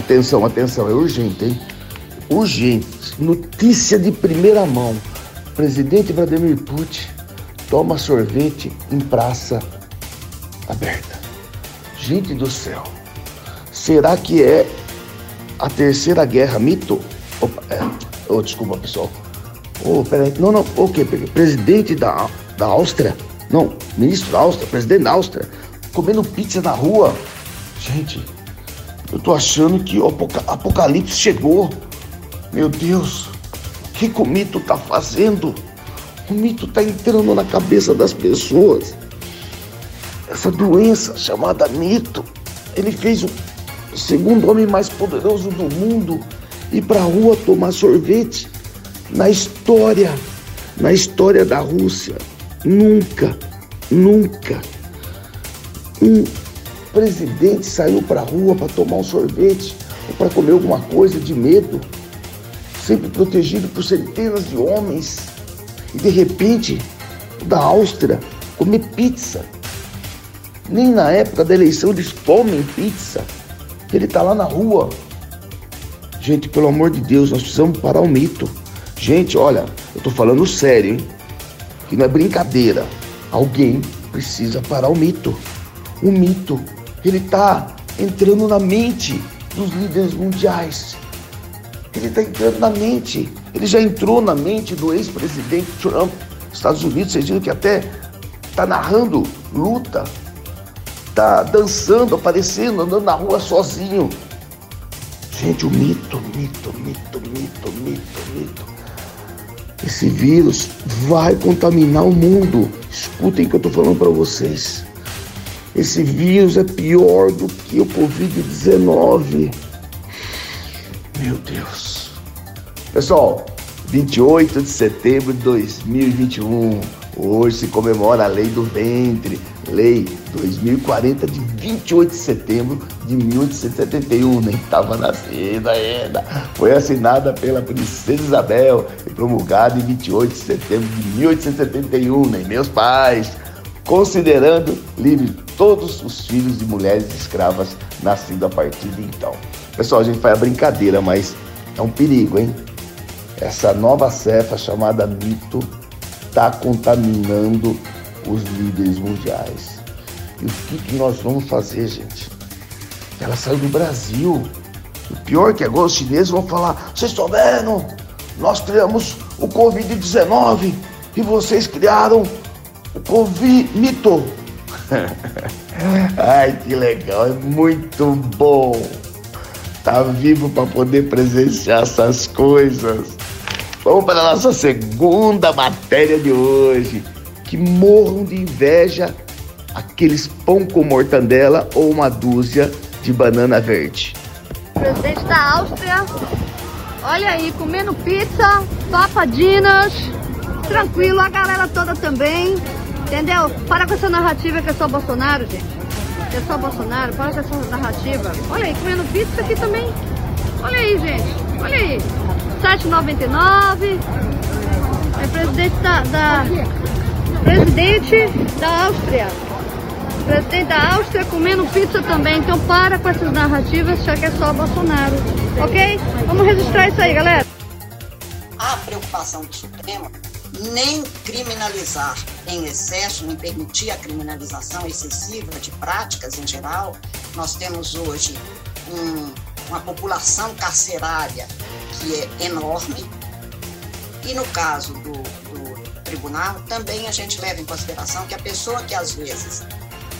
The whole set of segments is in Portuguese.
Atenção, atenção, é urgente, hein? Urgente. Notícia de primeira mão. Presidente Vladimir Putin toma sorvete em praça aberta. Gente do céu. Será que é a terceira guerra mito? Opa, é. Oh, desculpa, pessoal. Oh, peraí. Não, não. O okay, que? Presidente da, da Áustria? Não, ministro da Áustria, presidente da Áustria, comendo pizza na rua. Gente, eu tô achando que o apocalipse chegou. Meu Deus, o que, que o mito tá fazendo? O mito tá entrando na cabeça das pessoas. Essa doença chamada mito, ele fez o segundo homem mais poderoso do mundo ir pra rua tomar sorvete. Na história, na história da Rússia, nunca, nunca um presidente saiu para a rua para tomar um sorvete ou para comer alguma coisa de medo, sempre protegido por centenas de homens, e de repente, da Áustria, comer pizza. Nem na época da eleição eles comem pizza. Ele está lá na rua. Gente, pelo amor de Deus, nós precisamos parar o mito. Gente, olha, eu tô falando sério, hein? Que não é brincadeira. Alguém precisa parar o mito. O mito ele está entrando na mente dos líderes mundiais. Ele está entrando na mente. Ele já entrou na mente do ex-presidente Trump, Estados Unidos. Vocês viram que até está narrando luta, está dançando, aparecendo, andando na rua sozinho. Gente, o mito, mito, mito, mito, mito, mito. Esse vírus vai contaminar o mundo. Escutem o que eu estou falando para vocês. Esse vírus é pior do que o Covid-19. Meu Deus. Pessoal, 28 de setembro de 2021. Hoje se comemora a Lei do Ventre, Lei 2040 de 28 de setembro de 1871. Nem estava nascida ainda. Foi assinada pela Princesa Isabel e promulgada em 28 de setembro de 1871. Nem meus pais considerando livre todos os filhos de mulheres escravas nascidos a partir de então. Pessoal, a gente faz a brincadeira, mas é um perigo, hein? Essa nova cefa chamada mito está contaminando os líderes mundiais. E o que, que nós vamos fazer, gente? Ela saiu do Brasil. O pior é que agora os chineses vão falar: vocês vendo? Nós criamos o Covid-19 e vocês criaram Ouvi mito. Ai, que legal, é muito bom. Tá vivo para poder presenciar essas coisas. Vamos para a nossa segunda matéria de hoje. Que morram de inveja aqueles pão com mortandela ou uma dúzia de banana verde. Presidente da Áustria, olha aí, comendo pizza, papadinas, tranquilo, a galera toda também. Entendeu? Para com essa narrativa que é só Bolsonaro, gente. É só Bolsonaro, para com essa narrativa. Olha aí, comendo pizza aqui também. Olha aí, gente. Olha aí. 7,99. É presidente da, da, Presidente da Áustria. Presidente da Áustria comendo pizza também. Então para com essas narrativas, já que é só Bolsonaro. Ok? Vamos registrar isso aí, galera. A preocupação do Supremo nem criminalizar em excesso, nem permitir a criminalização excessiva de práticas em geral. Nós temos hoje um, uma população carcerária que é enorme. E no caso do, do tribunal, também a gente leva em consideração que a pessoa que às vezes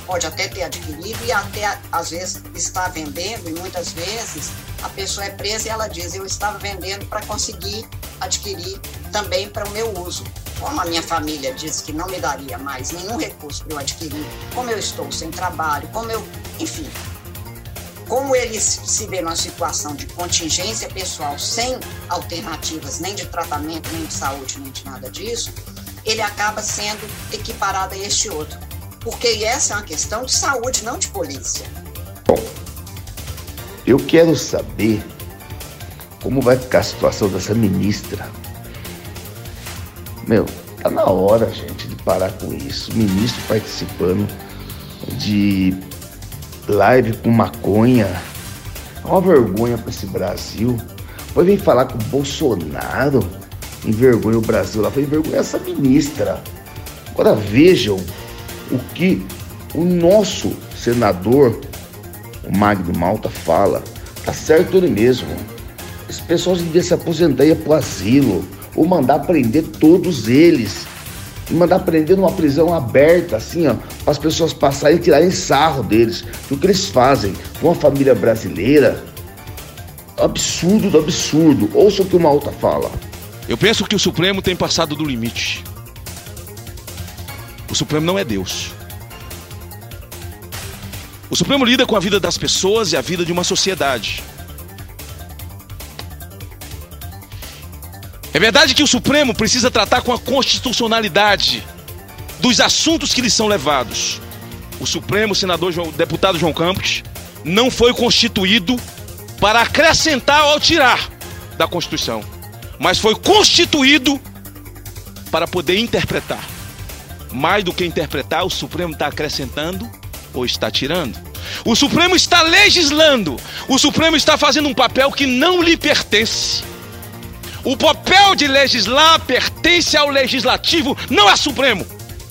pode até ter adquirido e até às vezes está vendendo, e muitas vezes a pessoa é presa e ela diz: Eu estava vendendo para conseguir adquirir também para o meu uso. Como a minha família diz que não me daria mais nenhum recurso para eu adquirir, como eu estou sem trabalho, como eu. Enfim. Como ele se vê numa situação de contingência pessoal sem alternativas nem de tratamento, nem de saúde, nem de nada disso, ele acaba sendo equiparado a este outro porque essa é uma questão de saúde, não de polícia. Bom, eu quero saber como vai ficar a situação dessa ministra. Meu, tá na hora, gente, de parar com isso. Ministro participando de live com maconha. Uma vergonha para esse Brasil. Depois vem falar com o Bolsonaro, envergonha o Brasil lá, foi envergonha essa ministra. Agora vejam o que o nosso senador, o Magno Malta, fala. Tá certo ele mesmo. Esse pessoal devia se aposentar e ir pro asilo. Ou mandar prender todos eles. E mandar prender numa prisão aberta, assim, ó, para as pessoas passarem e tirarem sarro deles. O que eles fazem com uma família brasileira? Absurdo do absurdo. Ouça o que o Malta fala. Eu penso que o Supremo tem passado do limite. O Supremo não é Deus. O Supremo lida com a vida das pessoas e a vida de uma sociedade. É verdade que o Supremo precisa tratar com a constitucionalidade dos assuntos que lhe são levados. O Supremo, senador João, deputado João Campos, não foi constituído para acrescentar ou tirar da Constituição, mas foi constituído para poder interpretar. Mais do que interpretar, o Supremo está acrescentando ou está tirando. O Supremo está legislando. O Supremo está fazendo um papel que não lhe pertence. O papel de legislar pertence ao legislativo, não ao Supremo.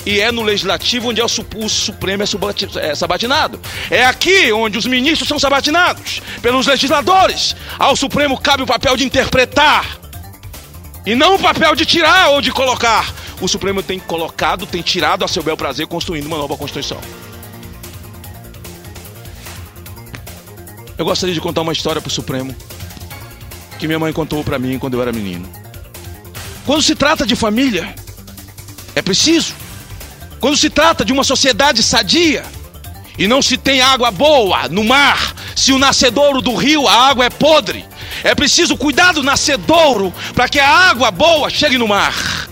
E é no legislativo onde é o, Supremo é, é sabatinado. É aqui onde os ministros são sabatinados pelos legisladores. Ao Supremo cabe o papel de interpretar e não o papel de tirar ou de colocar. O Supremo tem colocado, tem tirado a seu bel prazer, construindo uma nova Constituição. Eu gostaria de contar uma história para o Supremo que minha mãe contou para mim quando eu era menino. Quando se trata de família, é preciso. Quando se trata de uma sociedade sadia e não se tem água boa no mar, se o nascedouro do rio a água é podre, é preciso cuidar do nascedouro para que a água boa chegue no mar.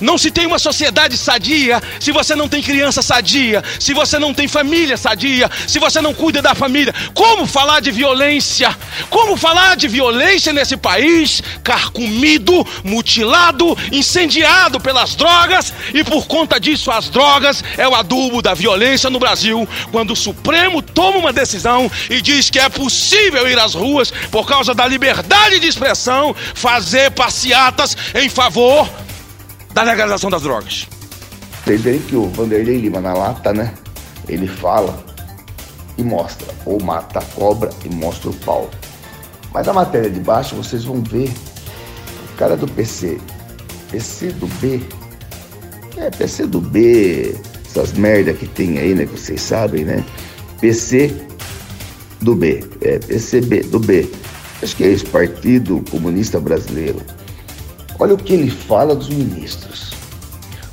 Não se tem uma sociedade sadia se você não tem criança sadia, se você não tem família sadia, se você não cuida da família. Como falar de violência? Como falar de violência nesse país carcomido, mutilado, incendiado pelas drogas e por conta disso as drogas é o adubo da violência no Brasil. Quando o Supremo toma uma decisão e diz que é possível ir às ruas por causa da liberdade de expressão, fazer passeatas em favor da legalização das drogas. Veem que o Vanderlei Lima na lata, né? Ele fala e mostra, ou mata a cobra e mostra o pau. Mas na matéria de baixo vocês vão ver o cara do PC, PC do B, é PC do B, essas merda que tem aí, né? Que vocês sabem, né? PC do B, é PCB do B. Acho que é esse Partido Comunista Brasileiro. Olha o que ele fala dos ministros.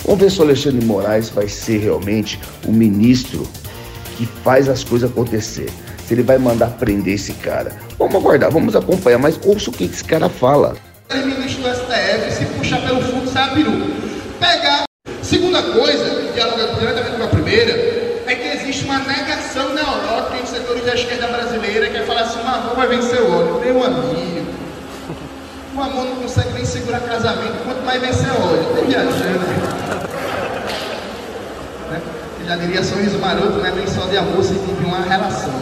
Vamos ver se o Alexandre de Moraes vai ser realmente o ministro que faz as coisas acontecer. Se ele vai mandar prender esse cara. Vamos aguardar, vamos acompanhar, mas ouça o que esse cara fala. O ministro do STF se puxar pelo fundo, sai a peru. Pegar. Segunda coisa, dialogando diretamente com a primeira, é que existe uma negação neurótica em setores da esquerda brasileira que é falar assim, uma vai vencer o óleo. Meu amigo. O amor não consegue nem segurar casamento, quanto mais vencer óleo. Tem viajando. Né? Já diria sorriso maroto, não é nem só de amor, se de uma relação.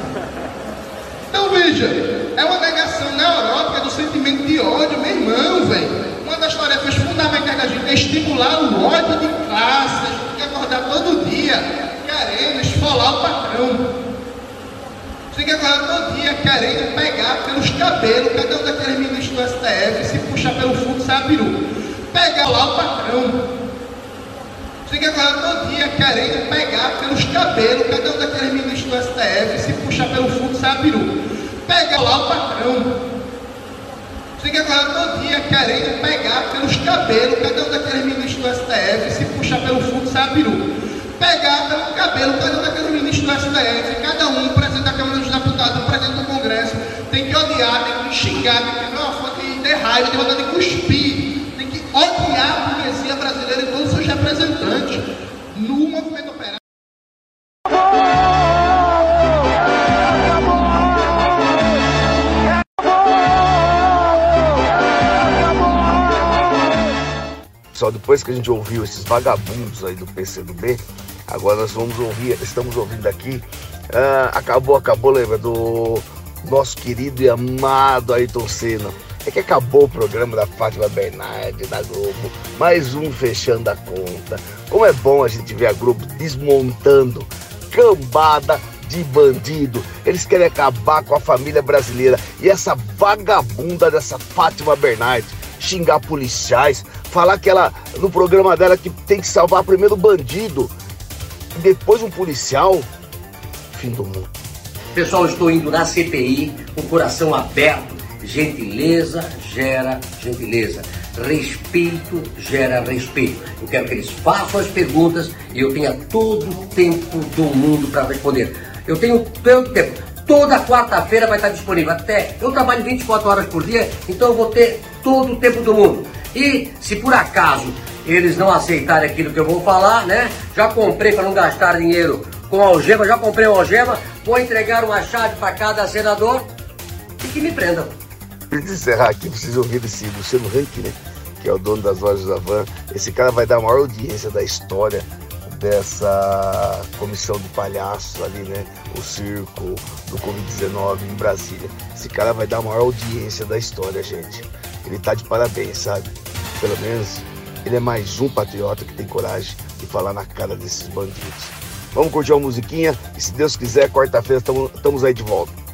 Então veja, é uma negação neurótica do sentimento de ódio, meu irmão, velho. Uma das tarefas fundamentais da gente é estimular o ódio de classe. A gente tem que acordar todo dia querendo esfolar o patrão. Acordar todo dia querendo pegar pelos cabelos, cada um daqueles ministros do STF, se puxar pelo fundo, sai a. Pegar lá o patrão. Acordar todo dia querendo pegar pelos cabelos, cada um daqueles ministros do STF, se puxar pelo fundo, sai a. Pegar lá o patrão. Acordar todo dia querendo pegar pelos cabelos, cada um daqueles ministros do STF, se puxar pelo fundo, sai a peru pegar pelo cabelo cada um daqueles ministros do STF, cada um, Tem que odiar, tem que xingar, tem que ver uma foto de ter raiva, tem vontade de cuspir, tem que odiar a burguesia brasileira e todos os seus representantes no movimento operário. Só depois que a gente ouviu esses vagabundos aí do PCdoB, agora nós vamos ouvir, estamos ouvindo aqui, ah, acabou, acabou, lembra, do nosso querido e amado Ayrton Senna. É que acabou o programa da Fátima Bernardi da Globo, mais um fechando a conta. Como é bom a gente ver a Globo desmontando cambada de bandido. Eles querem acabar com a família brasileira. E essa vagabunda dessa Fátima Bernardi xingar policiais, falar que ela, no programa dela, que tem que salvar primeiro o bandido e depois um policial. Fim do mundo. Pessoal, estou indo na CPI com o coração aberto. Gentileza gera gentileza. Respeito gera respeito. Eu quero que eles façam as perguntas e eu tenha todo o tempo do mundo para responder. Eu tenho tanto tempo. Toda quarta-feira vai estar disponível. Até eu trabalho 24 horas por dia, então eu vou ter todo o tempo do mundo. E se por acaso eles não aceitarem aquilo que eu vou falar, né? Já comprei para não gastar dinheiro com algema, já comprei uma algema, vou entregar uma chave para cada senador e que me prendam. Antes de encerrar aqui, vocês ouviram esse Luciano Rank, né? Que é o dono das lojas da Van. Esse cara vai dar a maior audiência da história dessa comissão de palhaços ali, né? O circo do Covid-19 em Brasília. Esse cara vai dar a maior audiência da história, gente. Ele tá de parabéns, sabe? Pelo menos ele é mais um patriota que tem coragem de falar na cara desses bandidos. Vamos curtir uma musiquinha e se Deus quiser, quarta-feira estamos aí de volta.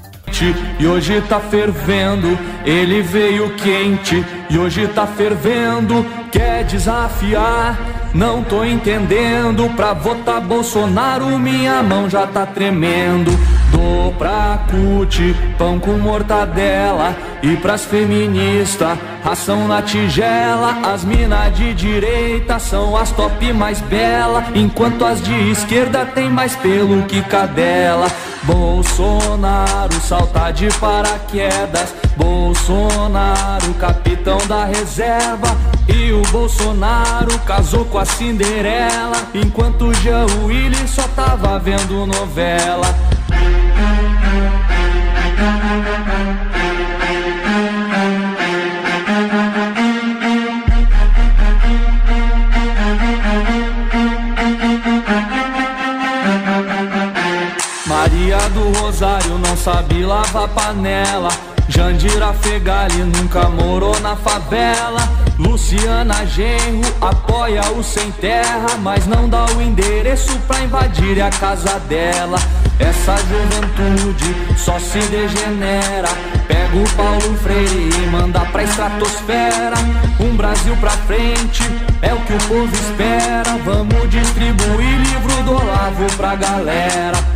E hoje tá fervendo, ele veio quente. E hoje tá fervendo, quer desafiar. Não tô entendendo, pra votar Bolsonaro minha mão já tá tremendo. Dou pra cut, pão com mortadela E pras feministas, ração na tigela. As mina de direita são as top mais bela Enquanto as de esquerda tem mais pelo que cadela. Bolsonaro salta de paraquedas Bolsonaro, capitão da reserva E o Bolsonaro casou com a Cinderela Enquanto o Jean Willis só tava vendo novela sabe lavar panela. Jandira Fegali nunca morou na favela. Luciana Genro apoia o sem terra Mas não dá o endereço pra invadir a casa dela. Essa juventude só se degenera. Pega o Paulo Freire e manda pra estratosfera. Um Brasil pra frente é o que o povo espera. Vamos distribuir livro do Olavo pra galera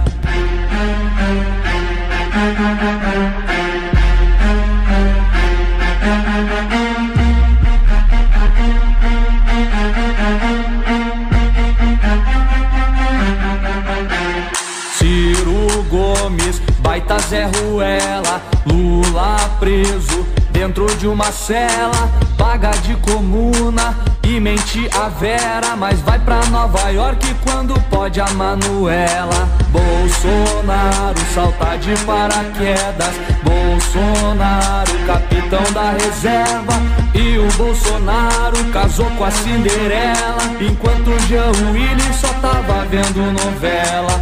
Ciro Gomes, baita Zé Ruela, Lula preso dentro de uma cela, paga de comuna e mente a Vera, mas vai pra Nova York quando pode a Manuela. Bolsonaro salta de paraquedas, Bolsonaro capitão da reserva e o Bolsonaro casou com a Cinderela, enquanto o Jean Willis só tava vendo novela.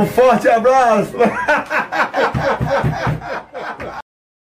Um forte abraço!